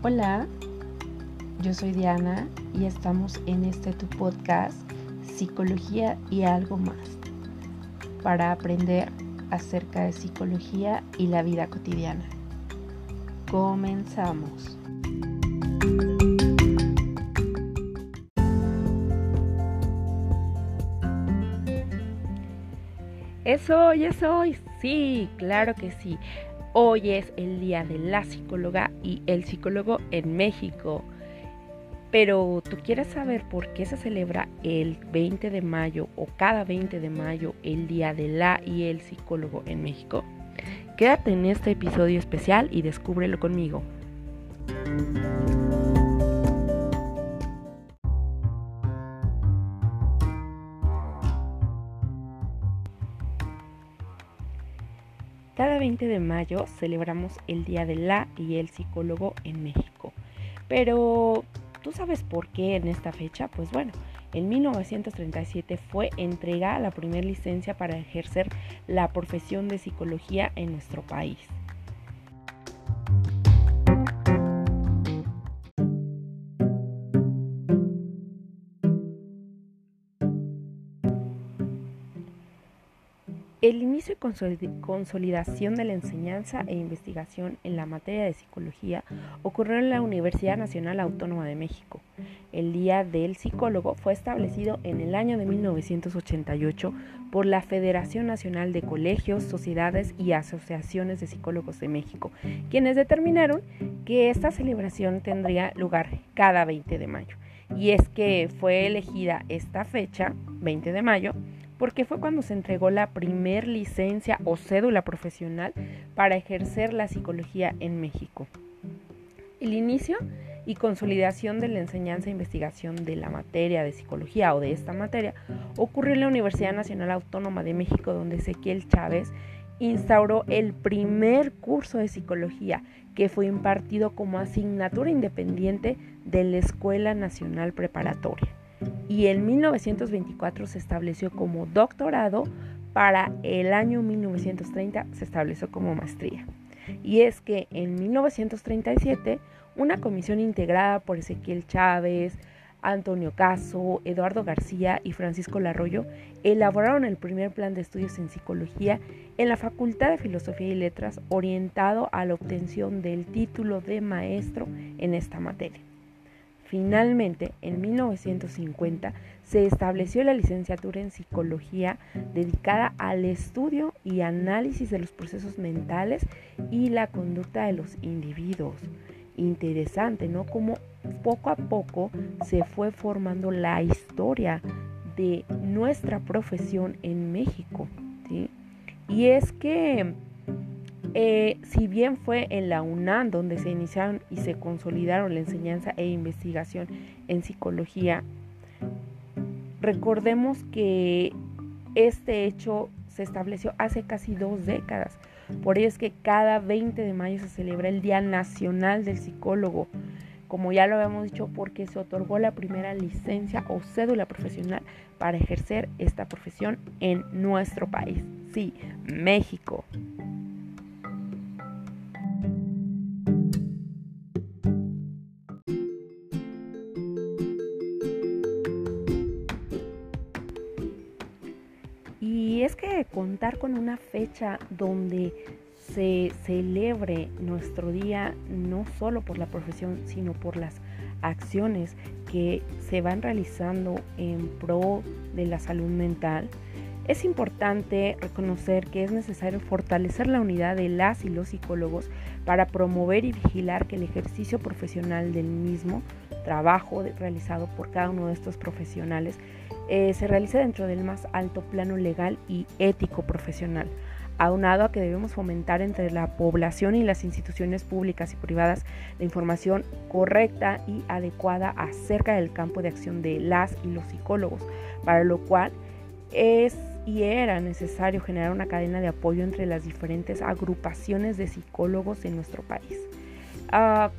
Hola, yo soy Diana y estamos en este tu podcast Psicología y algo más para aprender acerca de psicología y la vida cotidiana. Comenzamos. ¿Es hoy? ¿Es? Sí, claro que sí. Hoy es el día de la psicóloga y el psicólogo en México. Pero tú quieres saber por qué se celebra el 20 de mayo o cada 20 de mayo el día de la y el psicólogo en México. Quédate en este episodio especial y descúbrelo conmigo. Cada 20 de mayo celebramos el Día de la y el psicólogo en México. Pero, ¿tú sabes por qué en esta fecha? Pues bueno, en 1937 fue entregada la primera licencia para ejercer la profesión de psicología en nuestro país. Inicio y consolidación de la enseñanza e investigación en la materia de psicología ocurrió en la Universidad Nacional Autónoma de México. El Día del Psicólogo fue establecido en el año de 1988 por la Federación Nacional de Colegios, Sociedades y Asociaciones de Psicólogos de México, quienes determinaron que esta celebración tendría lugar cada 20 de mayo. Y es que fue elegida esta fecha, 20 de mayo, porque fue cuando se entregó la primer licencia o cédula profesional para ejercer la psicología en México. El inicio y consolidación de la enseñanza e investigación de la materia de psicología o de esta materia ocurrió en la Universidad Nacional Autónoma de México, donde Ezequiel Chávez instauró el primer curso de psicología que fue impartido como asignatura independiente de la Escuela Nacional Preparatoria y en 1924 se estableció como doctorado, para el año 1930 se estableció como maestría. Y es que en 1937 una comisión integrada por Ezequiel Chávez, Antonio Caso, Eduardo García y Francisco Larroyo elaboraron el primer plan de estudios en psicología en la Facultad de Filosofía y Letras orientado a la obtención del título de maestro en esta materia. Finalmente, en 1950 se estableció la licenciatura en psicología dedicada al estudio y análisis de los procesos mentales y la conducta de los individuos. Interesante, ¿no? Como poco a poco se fue formando la historia de nuestra profesión en México. ¿sí? Y es que eh, si bien fue en la UNAM donde se iniciaron y se consolidaron la enseñanza e investigación en psicología, recordemos que este hecho se estableció hace casi dos décadas. Por ello es que cada 20 de mayo se celebra el Día Nacional del Psicólogo, como ya lo habíamos dicho, porque se otorgó la primera licencia o cédula profesional para ejercer esta profesión en nuestro país. Sí, México. Y es que contar con una fecha donde se celebre nuestro día no solo por la profesión, sino por las acciones que se van realizando en pro de la salud mental, es importante reconocer que es necesario fortalecer la unidad de las y los psicólogos para promover y vigilar que el ejercicio profesional del mismo trabajo realizado por cada uno de estos profesionales eh, se realice dentro del más alto plano legal y ético profesional, aunado a que debemos fomentar entre la población y las instituciones públicas y privadas la información correcta y adecuada acerca del campo de acción de las y los psicólogos, para lo cual es y era necesario generar una cadena de apoyo entre las diferentes agrupaciones de psicólogos en nuestro país. Ah,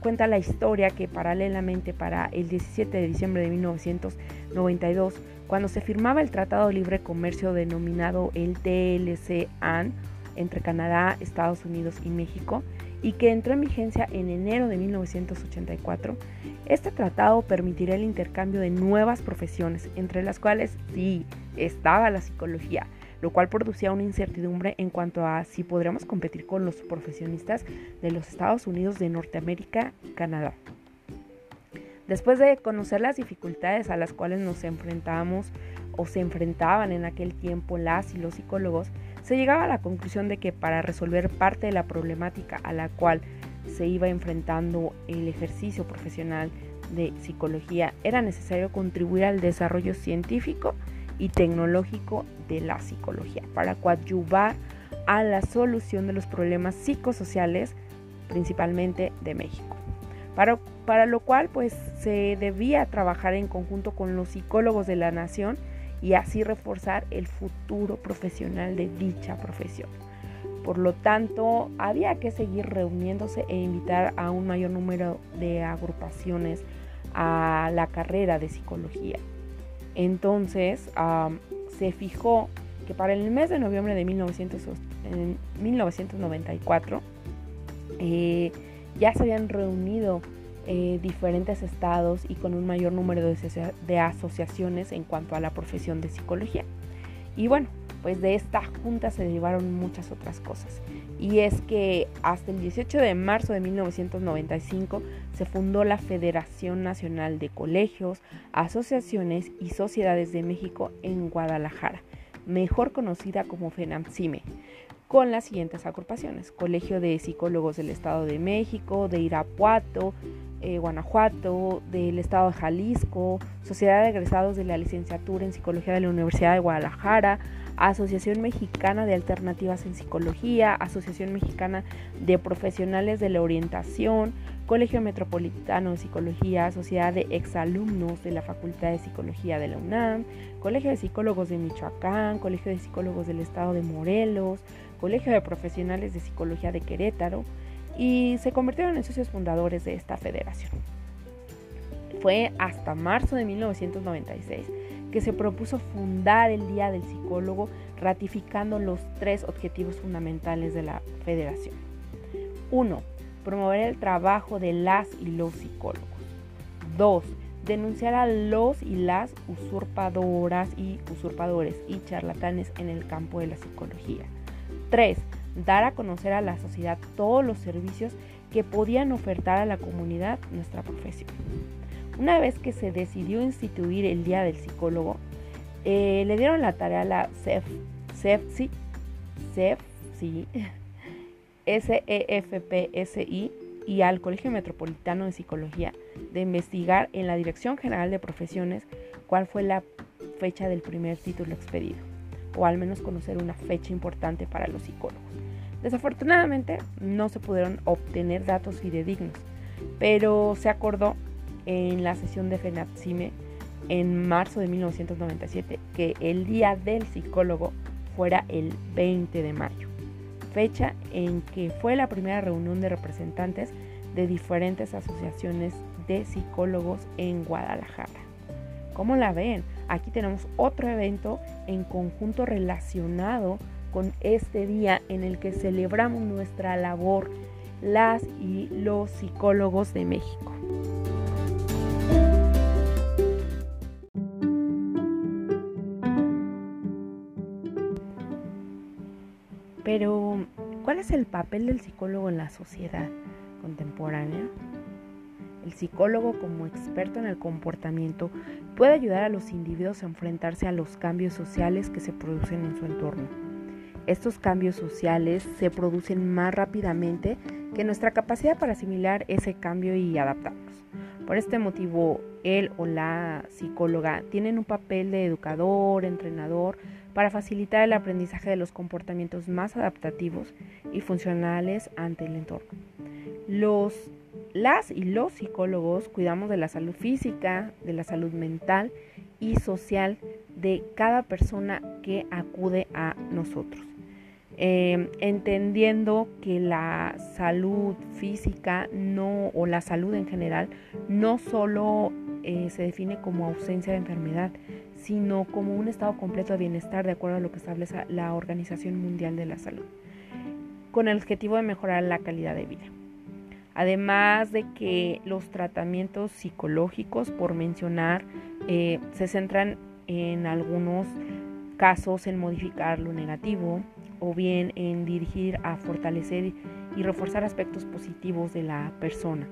Cuenta la historia que paralelamente para el 17 de diciembre de 1992, cuando se firmaba el Tratado de Libre Comercio denominado el TLC-AN entre Canadá, Estados Unidos y México, y que entró en vigencia en enero de 1984, este tratado permitirá el intercambio de nuevas profesiones, entre las cuales sí estaba la psicología, lo cual producía una incertidumbre en cuanto a si podríamos competir con los profesionistas de los Estados Unidos de Norteamérica y Canadá. Después de conocer las dificultades a las cuales nos enfrentábamos o se enfrentaban en aquel tiempo las y los psicólogos, se llegaba a la conclusión de que para resolver parte de la problemática a la cual se iba enfrentando el ejercicio profesional de psicología era necesario contribuir al desarrollo científico y tecnológico de la psicología para coadyuvar a la solución de los problemas psicosociales principalmente de México. Para, para lo cual pues se debía trabajar en conjunto con los psicólogos de la nación y así reforzar el futuro profesional de dicha profesión. Por lo tanto, había que seguir reuniéndose e invitar a un mayor número de agrupaciones a la carrera de psicología. Entonces, se fijó que para el mes de noviembre de 1994 eh, ya se habían reunido eh, diferentes estados y con un mayor número de, asociaciones en cuanto a la profesión de psicología. Y bueno, pues de esta junta se derivaron muchas otras cosas. Y es que hasta el 18 de marzo de 1995 se fundó la Federación Nacional de Colegios, Asociaciones y Sociedades de México en Guadalajara, mejor conocida como FENAMCIME, con las siguientes agrupaciones: Colegio de Psicólogos del Estado de México, de Irapuato, eh, Guanajuato, del Estado de Jalisco, Sociedad de Egresados de la Licenciatura en Psicología de la Universidad de Guadalajara, Asociación Mexicana de Alternativas en Psicología, Asociación Mexicana de Profesionales de la Orientación, Colegio Metropolitano de Psicología, Sociedad de Exalumnos de la Facultad de Psicología de la UNAM, Colegio de Psicólogos de Michoacán, Colegio de Psicólogos del Estado de Morelos, Colegio de Profesionales de Psicología de Querétaro, y se convirtieron en socios fundadores de esta federación. Fue hasta marzo de 1996 que se propuso fundar el Día del Psicólogo ratificando los tres objetivos fundamentales de la federación. 1. Promover el trabajo de las y los psicólogos. 2. Denunciar a los y las usurpadoras y usurpadores y charlatanes en el campo de la psicología. 3 dar a conocer a la sociedad todos los servicios que podían ofertar a la comunidad nuestra profesión. Una vez que se decidió instituir el Día del Psicólogo, eh, le dieron la tarea a la CEF, CEFSI, CEFSI, SEFPSI y al Colegio Metropolitano de Psicología de investigar en la Dirección General de Profesiones cuál fue la fecha del primer título expedido, o al menos conocer una fecha importante para los psicólogos. Desafortunadamente no se pudieron obtener datos fidedignos, pero se acordó en la sesión de FENAPSIME en marzo de 1997 que el Día del Psicólogo fuera el 20 de mayo, fecha en que fue la primera reunión de representantes de diferentes asociaciones de psicólogos en Guadalajara. ¿Cómo la ven? Aquí tenemos otro evento en conjunto relacionado con este día en el que celebramos nuestra labor, las y los psicólogos de México. Pero, ¿cuál es el papel del psicólogo en la sociedad contemporánea? El psicólogo como experto en el comportamiento puede ayudar a los individuos a enfrentarse a los cambios sociales que se producen en su entorno estos cambios sociales se producen más rápidamente que nuestra capacidad para asimilar ese cambio y adaptarnos. Por este motivo, él o la psicóloga tienen un papel de educador, entrenador, para facilitar el aprendizaje de los comportamientos más adaptativos y funcionales ante el entorno. Los, las y los psicólogos cuidamos de la salud física, de la salud mental y social de cada persona que acude a nosotros. Em, entendiendo que la salud física no o la salud en general no solo eh, se define como ausencia de enfermedad, sino como un estado completo de bienestar de acuerdo a lo que establece la Organización Mundial de la Salud. con el objetivo de mejorar la calidad de vida. Además de que los tratamientos psicológicos, por mencionar, eh, se centran en algunos casos en modificar lo negativo o bien en dirigir a fortalecer y reforzar aspectos positivos de la persona.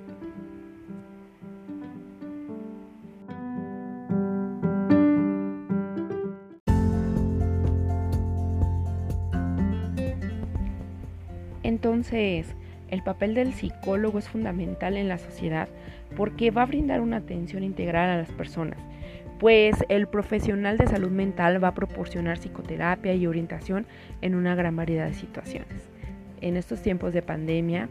Entonces, el papel del psicólogo es fundamental en la sociedad porque va a brindar una atención integral a las personas, pues el profesional de salud mental va a proporcionar psicoterapia y orientación en una gran variedad de situaciones. En estos tiempos de pandemia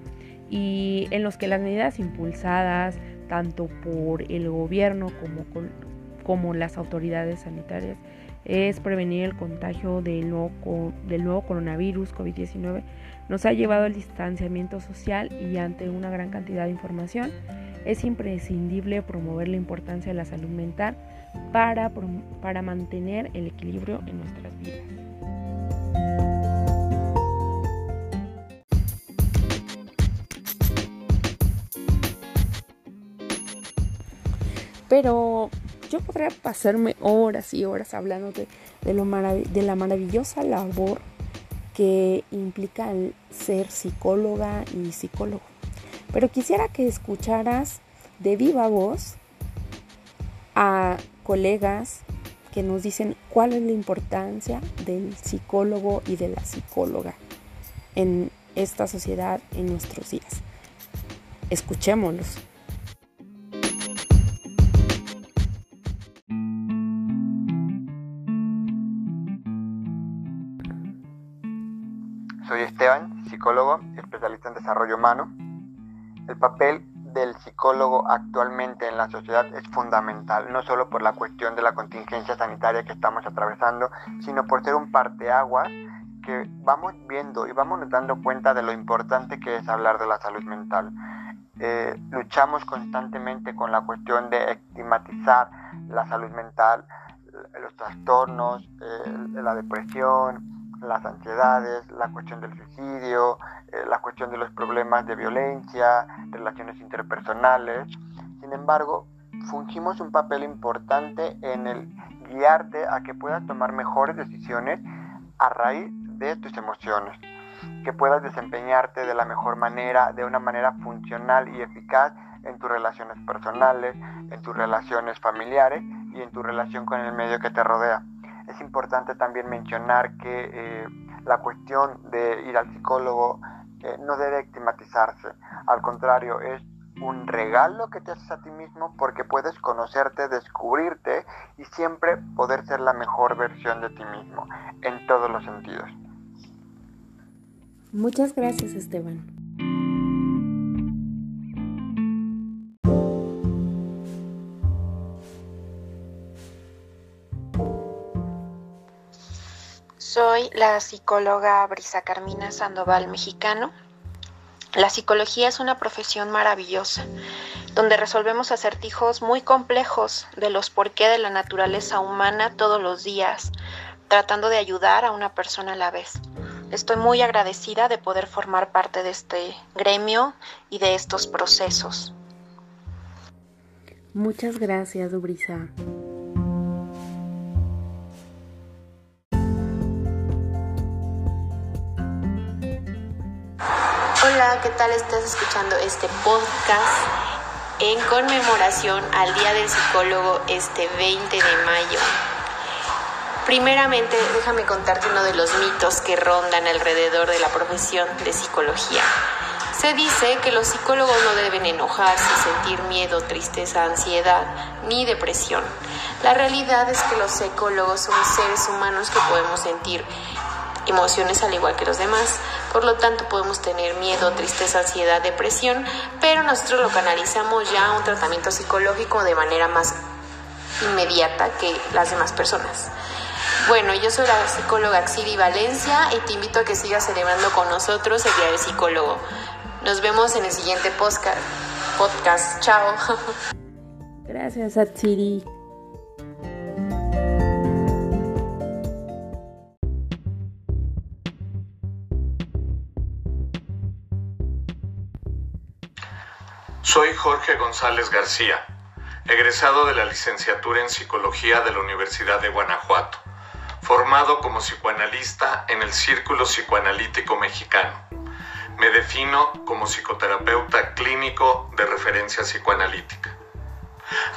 y en los que las medidas impulsadas tanto por el gobierno como, como las autoridades sanitarias es prevenir el contagio del nuevo, del nuevo coronavirus COVID-19 nos ha llevado al distanciamiento social y ante una gran cantidad de información es imprescindible promover la importancia de la salud mental para, para mantener el equilibrio en nuestras vidas. Pero yo podría pasarme horas y horas hablando de, la maravillosa labor que implica ser psicóloga y psicólogo. Pero quisiera que escucharas de viva voz a colegas que nos dicen cuál es la importancia del psicólogo y de la psicóloga en esta sociedad en nuestros días. Escuchémoslos. Soy Esteban, psicólogo, especialista en desarrollo humano. El papel del psicólogo actualmente en la sociedad es fundamental, no solo por la cuestión de la contingencia sanitaria que estamos atravesando, sino por ser un parteaguas que vamos viendo y vamos dando cuenta de lo importante que es hablar de la salud mental. Eh, luchamos constantemente con la cuestión de estigmatizar la salud mental, los trastornos, eh, la depresión, las ansiedades, la cuestión del suicidio, eh, la cuestión de los problemas de violencia, relaciones interpersonales. Sin embargo, fungimos un papel importante en el guiarte a que puedas tomar mejores decisiones a raíz de tus emociones, que puedas desempeñarte de la mejor manera, de una manera funcional y eficaz en tus relaciones personales, en tus relaciones familiares y en tu relación con el medio que te rodea. Es importante también mencionar que eh, la cuestión de ir al psicólogo eh, no debe estigmatizarse. Al contrario, es un regalo que te haces a ti mismo porque puedes conocerte, descubrirte y siempre poder ser la mejor versión de ti mismo en todos los sentidos. Muchas gracias Esteban. La psicóloga Brisa Carmina Sandoval Mexicano. La psicología es una profesión maravillosa, donde resolvemos acertijos muy complejos de los por qué de la naturaleza humana todos los días, tratando de ayudar a una persona a la vez. Estoy muy agradecida de poder formar parte de este gremio y de estos procesos. Muchas gracias, Brisa. Hola, ¿qué tal? Estás escuchando este podcast en conmemoración al Día del Psicólogo este 20 de mayo. Primeramente, déjame contarte uno de los mitos que rondan alrededor de la profesión de psicología. Se dice que los psicólogos no deben enojarse, sentir miedo, tristeza, ansiedad ni depresión. La realidad es que los psicólogos son seres humanos que podemos sentir emociones al igual que los demás. Por lo tanto, podemos tener miedo, tristeza, ansiedad, depresión, pero nosotros lo canalizamos ya a un tratamiento psicológico de manera más inmediata que las demás personas. Bueno, yo soy la psicóloga Xiri Valencia y te invito a que sigas celebrando con nosotros el Día del Psicólogo. Nos vemos en el siguiente podcast. Chao. Gracias, Atsiri. Soy Jorge González García, egresado de la licenciatura en Psicología de la Universidad de Guanajuato, formado como psicoanalista en el Círculo Psicoanalítico Mexicano. Me defino como psicoterapeuta clínico de referencia psicoanalítica.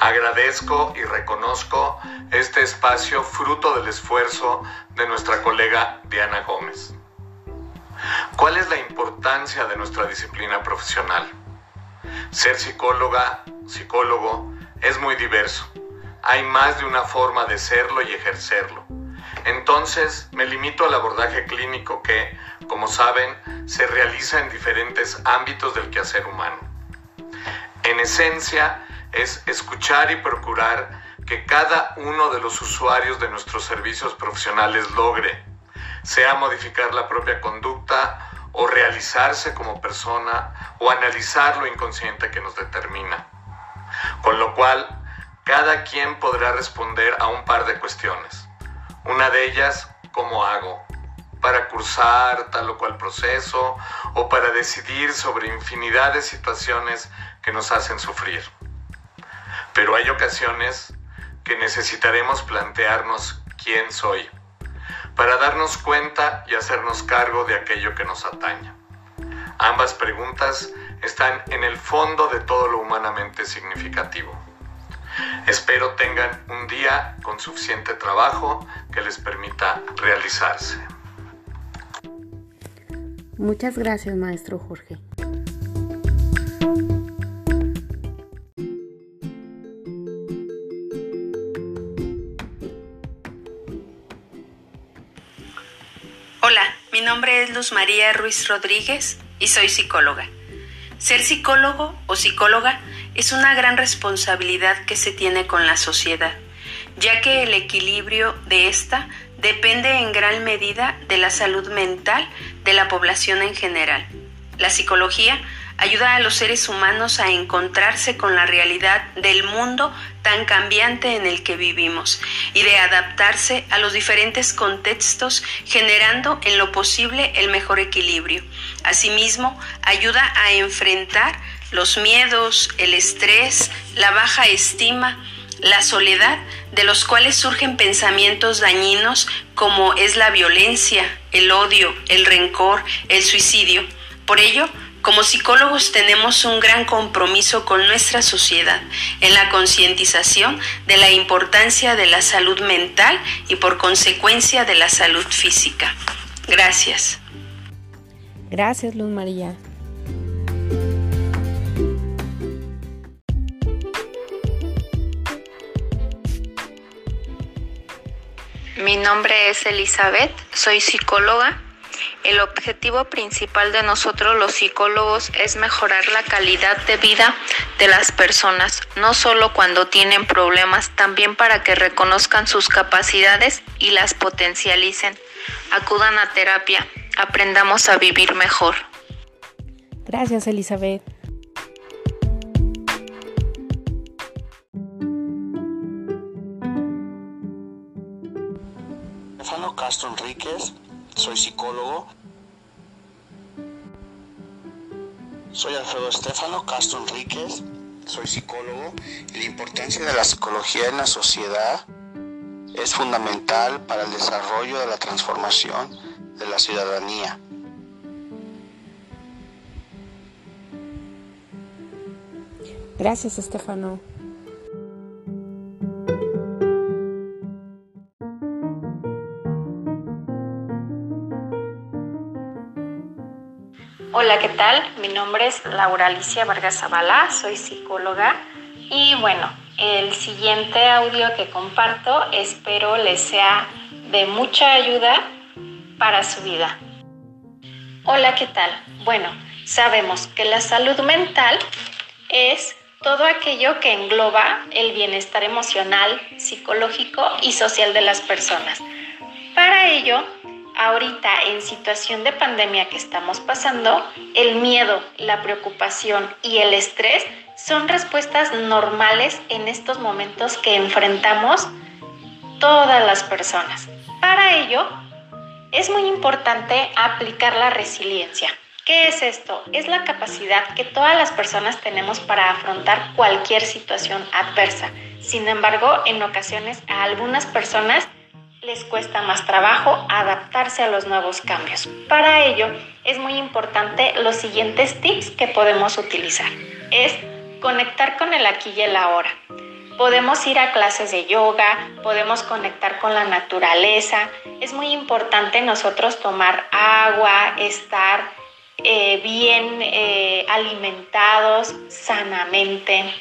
Agradezco y reconozco este espacio fruto del esfuerzo de nuestra colega Diana Gómez. ¿Cuál es la importancia de nuestra disciplina profesional? Ser psicóloga, psicólogo, es muy diverso. Hay más de una forma de serlo y ejercerlo. Entonces me limito al abordaje clínico que, como saben, se realiza en diferentes ámbitos del quehacer humano. En esencia, es escuchar y procurar que cada uno de los usuarios de nuestros servicios profesionales logre, sea modificar la propia conducta o realizarse como persona o analizar lo inconsciente que nos determina. Con lo cual, cada quien podrá responder a un par de cuestiones. Una de ellas, ¿cómo hago? Para cursar tal o cual proceso o para decidir sobre infinidad de situaciones que nos hacen sufrir. Pero hay ocasiones que necesitaremos plantearnos quién soy para darnos cuenta y hacernos cargo de aquello que nos ataña. Ambas preguntas están en el fondo de todo lo humanamente significativo. Espero tengan un día con suficiente trabajo que les permita realizarse. Muchas gracias, maestro Jorge. Mi nombre es Luz María Ruiz Rodríguez y soy psicóloga. Ser psicólogo o psicóloga es una gran responsabilidad que se tiene con la sociedad, ya que el equilibrio de esta depende en gran medida de la salud mental de la población en general. La psicología ayuda a los seres humanos a encontrarse con la realidad del mundo tan cambiante en el que vivimos y de adaptarse a los diferentes contextos generando en lo posible el mejor equilibrio. Asimismo, ayuda a enfrentar los miedos, el estrés, la baja estima, la soledad, de los cuales surgen pensamientos dañinos como es la violencia, el odio, el rencor, el suicidio. Por ello, como psicólogos tenemos un gran compromiso con nuestra sociedad en la concientización de la importancia de la salud mental y por consecuencia de la salud física. Gracias. Gracias, Luz María. Mi nombre es Elizabeth, soy psicóloga el objetivo principal de nosotros los psicólogos es mejorar la calidad de vida de las personas, no solo cuando tienen problemas, también para que reconozcan sus capacidades y las potencialicen. Acudan a terapia, aprendamos a vivir mejor. Gracias, Elizabeth. Castro Enríquez soy psicólogo. Soy Alfredo Estefano Castro Enríquez, soy psicólogo la importancia de la psicología en la sociedad es fundamental para el desarrollo de la transformación de la ciudadanía. Gracias, Estefano. Hola, ¿qué tal? Mi nombre es Laura Alicia Vargas Zavala, soy psicóloga y bueno, el siguiente audio que comparto espero les sea de mucha ayuda para su vida. Hola, ¿qué tal? Bueno, sabemos que la salud mental es todo aquello que engloba el bienestar emocional, psicológico y social de las personas. Para ello, ahorita en situación de pandemia que estamos pasando, el miedo, la preocupación y el estrés son respuestas normales en estos momentos que enfrentamos todas las personas. Para ello, es muy importante aplicar la resiliencia. ¿Qué es esto? Es la capacidad que todas las personas tenemos para afrontar cualquier situación adversa. Sin embargo, en ocasiones a algunas personas les cuesta más trabajo adaptarse a los nuevos cambios. Para ello, es muy importante los siguientes tips que podemos utilizar. Es conectar con el aquí y el ahora. Podemos ir a clases de yoga, podemos conectar con la naturaleza. Es muy importante nosotros tomar agua, estar eh, bien eh, alimentados sanamente.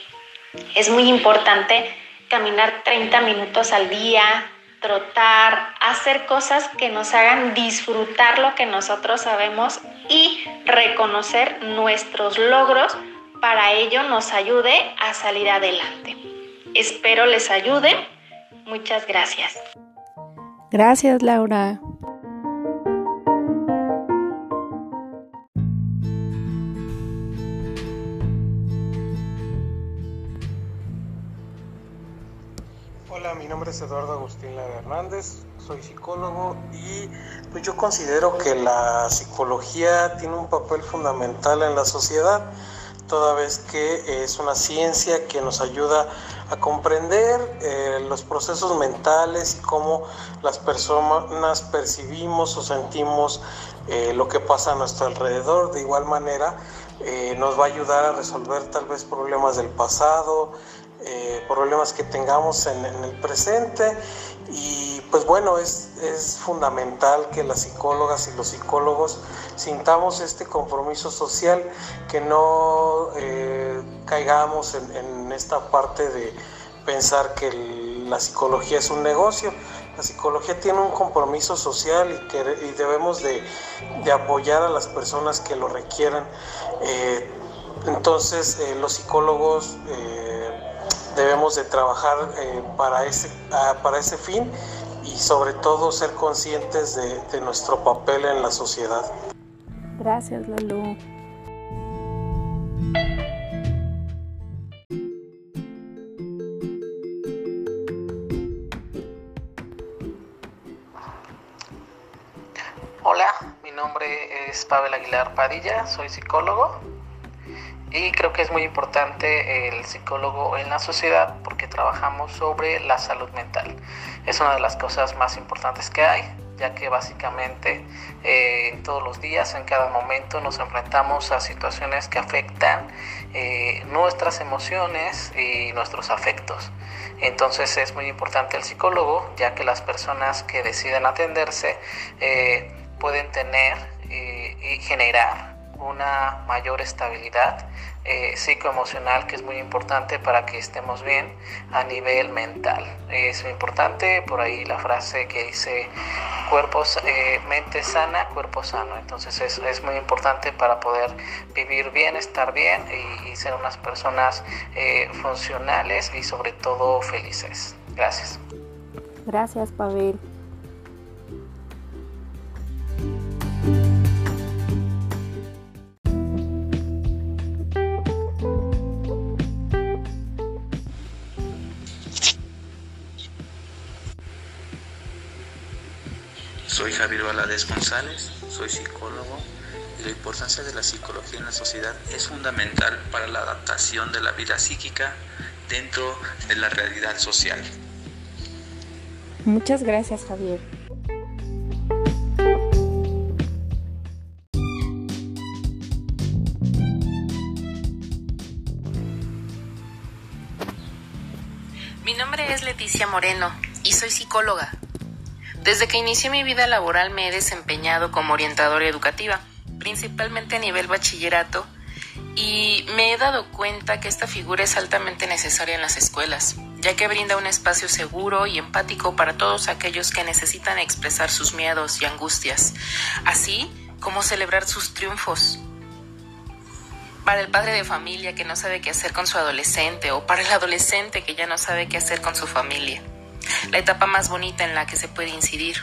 Es muy importante caminar 30 minutos al día, trotar, hacer cosas que nos hagan disfrutar lo que nosotros sabemos y reconocer nuestros logros. Para ello nos ayude a salir adelante. Espero les ayude. Muchas gracias. Gracias, Laura. Eduardo Agustín Lara Hernández, soy psicólogo y pues yo considero que la psicología tiene un papel fundamental en la sociedad, toda vez que es una ciencia que nos ayuda a comprender eh, los procesos mentales y cómo las personas percibimos o sentimos eh, lo que pasa a nuestro alrededor. De igual manera, eh, nos va a ayudar a resolver tal vez problemas del pasado, eh, problemas que tengamos en, el presente y pues bueno, es, es, fundamental que las psicólogas y los psicólogos sintamos este compromiso social, que no eh, caigamos en, esta parte de pensar que la psicología es un negocio. La psicología tiene un compromiso social y, que, debemos de, apoyar a las personas que lo requieran. Eh, entonces los psicólogos debemos de trabajar eh, para, ese, ah, para ese fin y sobre todo ser conscientes de, de nuestro papel en la sociedad. Gracias, Lalu. Hola, mi nombre es Pavel Aguilar Padilla, soy psicólogo y creo que es muy importante el psicólogo en la sociedad porque trabajamos sobre la salud mental. Es una de las cosas más importantes que hay, ya que básicamente eh, todos los días, en cada momento, nos enfrentamos a situaciones que afectan eh, nuestras emociones y nuestros afectos. Entonces es muy importante el psicólogo, ya que las personas que deciden atenderse eh, pueden tener y generar una mayor estabilidad eh, psicoemocional que es muy importante para que estemos bien a nivel mental. Es importante por ahí la frase que dice cuerpo, eh, mente sana, cuerpo sano. Entonces es, es, muy importante para poder vivir bien, estar bien y, ser unas personas eh, funcionales y sobre todo felices. Gracias. Gracias, Pavel. Soy Javier Valadez González, soy psicólogo y la importancia de la psicología en la sociedad es fundamental para la adaptación de la vida psíquica dentro de la realidad social. Muchas gracias Javier. Mi nombre es Leticia Moreno y soy psicóloga. Desde que inicié mi vida laboral me he desempeñado como orientadora educativa, principalmente a nivel bachillerato, y me he dado cuenta que esta figura es altamente necesaria en las escuelas, ya que brinda un espacio seguro y empático para todos aquellos que necesitan expresar sus miedos y angustias, así como celebrar sus triunfos. Para el padre de familia que no sabe qué hacer con su adolescente o para el adolescente que ya no sabe qué hacer con su familia la etapa más bonita en la que se puede incidir.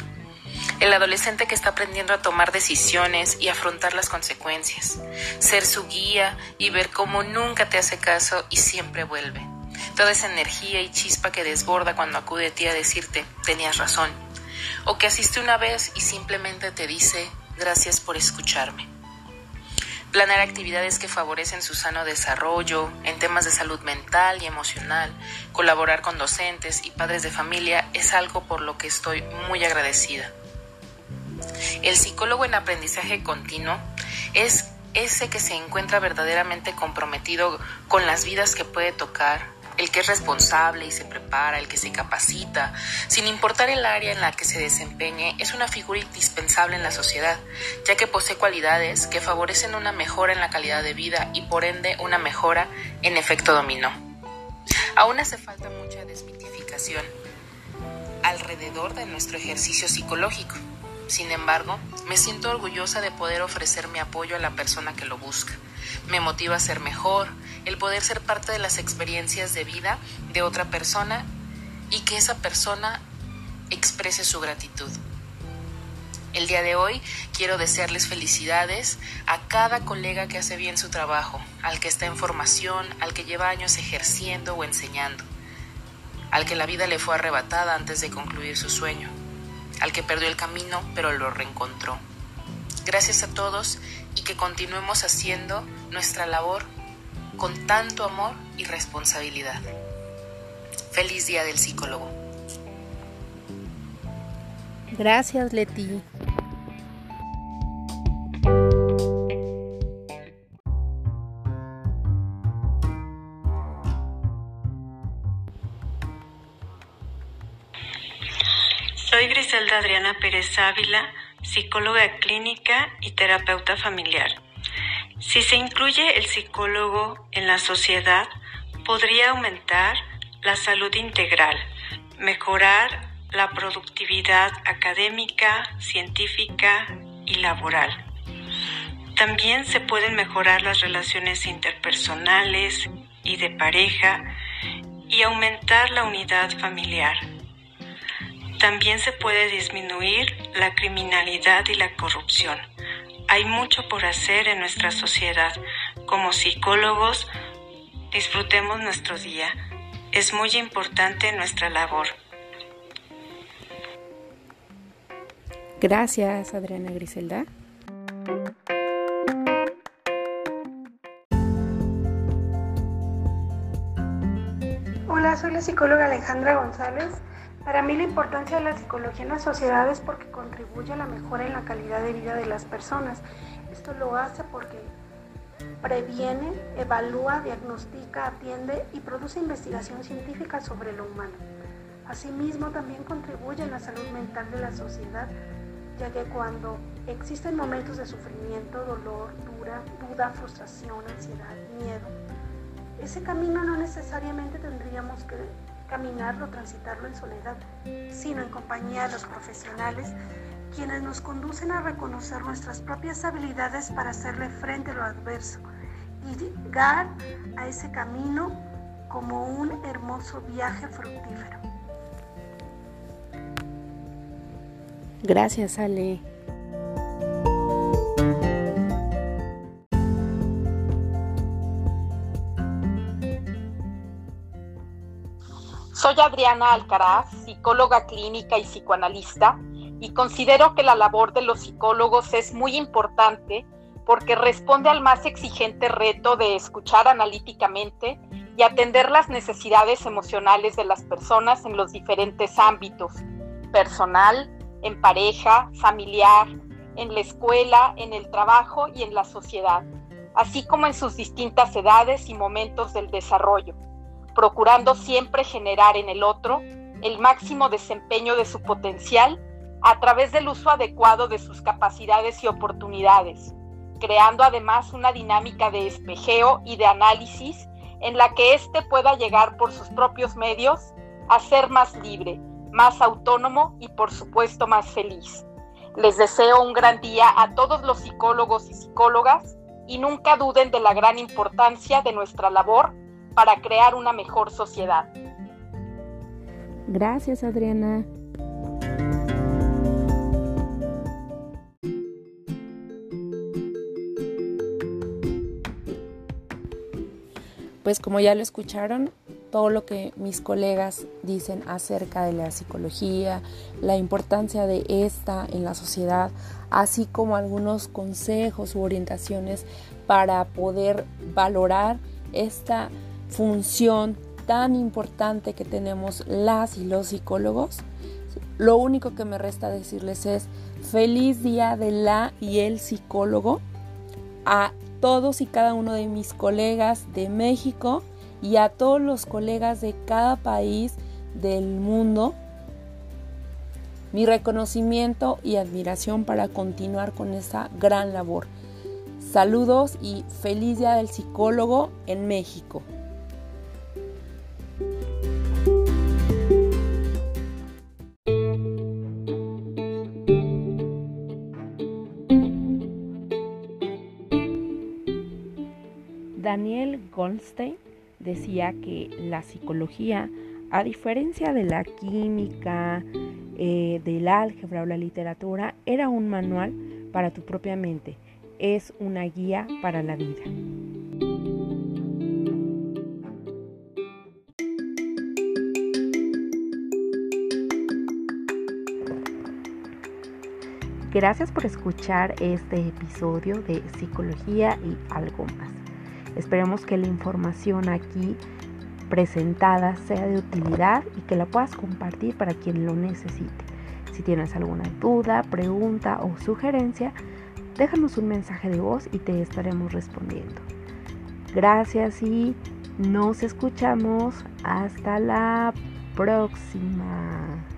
El adolescente que está aprendiendo a tomar decisiones y afrontar las consecuencias. Ser su guía y ver cómo nunca te hace caso y siempre vuelve. Toda esa energía y chispa que desborda cuando acude a ti a decirte, tenías razón. O que asiste una vez y simplemente te dice, gracias por escucharme. Planear actividades que favorecen su sano desarrollo en temas de salud mental y emocional, colaborar con docentes y padres de familia es algo por lo que estoy muy agradecida. El psicólogo en aprendizaje continuo es ese que se encuentra verdaderamente comprometido con las vidas que puede tocar, el que es responsable y se prepara, el que se capacita, sin importar el área en la que se desempeñe, es una figura indispensable en la sociedad, ya que posee cualidades que favorecen una mejora en la calidad de vida y por ende una mejora en efecto dominó. Aún hace falta mucha desmitificación alrededor de nuestro ejercicio psicológico. Sin embargo, me siento orgullosa de poder ofrecer mi apoyo a la persona que lo busca. Me motiva a ser mejor, el poder ser parte de las experiencias de vida de otra persona y que esa persona exprese su gratitud. El día de hoy quiero desearles felicidades a cada colega que hace bien su trabajo, al que está en formación, al que lleva años ejerciendo o enseñando, al que la vida le fue arrebatada antes de concluir su sueño al que perdió el camino pero lo reencontró. Gracias a todos y que continuemos haciendo nuestra labor con tanto amor y responsabilidad. Feliz Día del Psicólogo. Gracias, Leti. Adriana Pérez Ávila, psicóloga clínica y terapeuta familiar. Si se incluye el psicólogo en la sociedad, podría aumentar la salud integral, mejorar la productividad académica, científica y laboral. También se pueden mejorar las relaciones interpersonales y de pareja y aumentar la unidad familiar. También se puede disminuir la criminalidad y la corrupción. Hay mucho por hacer en nuestra sociedad. Como psicólogos, disfrutemos nuestro día. Es muy importante nuestra labor. Gracias, Adriana Griselda. Hola, soy la psicóloga Alejandra González. Para mí la importancia de la psicología en la sociedad es porque contribuye a la mejora en la calidad de vida de las personas. Esto lo hace porque previene, evalúa, diagnostica, atiende y produce investigación científica sobre lo humano. Asimismo, también contribuye en la salud mental de la sociedad, ya que cuando existen momentos de sufrimiento, dolor, dura, duda, frustración, ansiedad, miedo, ese camino no necesariamente tendríamos que caminarlo, transitarlo en soledad, sino en compañía de los profesionales, quienes nos conducen a reconocer nuestras propias habilidades para hacerle frente a lo adverso y llegar a ese camino como un hermoso viaje fructífero. Gracias, Ale. Soy Adriana Alcaraz, psicóloga clínica y psicoanalista, y considero que la labor de los psicólogos es muy importante porque responde al más exigente reto de escuchar analíticamente y atender las necesidades emocionales de las personas en los diferentes ámbitos, personal, en pareja, familiar, en la escuela, en el trabajo y en la sociedad, así como en sus distintas edades y momentos del desarrollo procurando siempre generar en el otro el máximo desempeño de su potencial a través del uso adecuado de sus capacidades y oportunidades, creando además una dinámica de espejeo y de análisis en la que éste pueda llegar por sus propios medios a ser más libre, más autónomo y por supuesto más feliz. Les deseo un gran día a todos los psicólogos y psicólogas y nunca duden de la gran importancia de nuestra labor para crear una mejor sociedad. Gracias, Adriana. Pues como ya lo escucharon, todo lo que mis colegas dicen acerca de la psicología, la importancia de esta en la sociedad, así como algunos consejos u orientaciones para poder valorar esta función tan importante que tenemos las y los psicólogos. Lo único que me resta decirles es feliz día de la y el psicólogo a todos y cada uno de mis colegas de México y a todos los colegas de cada país del mundo mi reconocimiento y admiración para continuar con esta gran labor. Saludos y feliz día del psicólogo en México. Daniel Goldstein decía que la psicología, a diferencia de la química, eh, del álgebra o la literatura, era un manual para tu propia mente, es una guía para la vida. Gracias por escuchar este episodio de Psicología y algo. Esperemos que la información aquí presentada sea de utilidad y que la puedas compartir para quien lo necesite. Si tienes alguna duda, pregunta o sugerencia, déjanos un mensaje de voz y te estaremos respondiendo. Gracias y nos escuchamos hasta la próxima.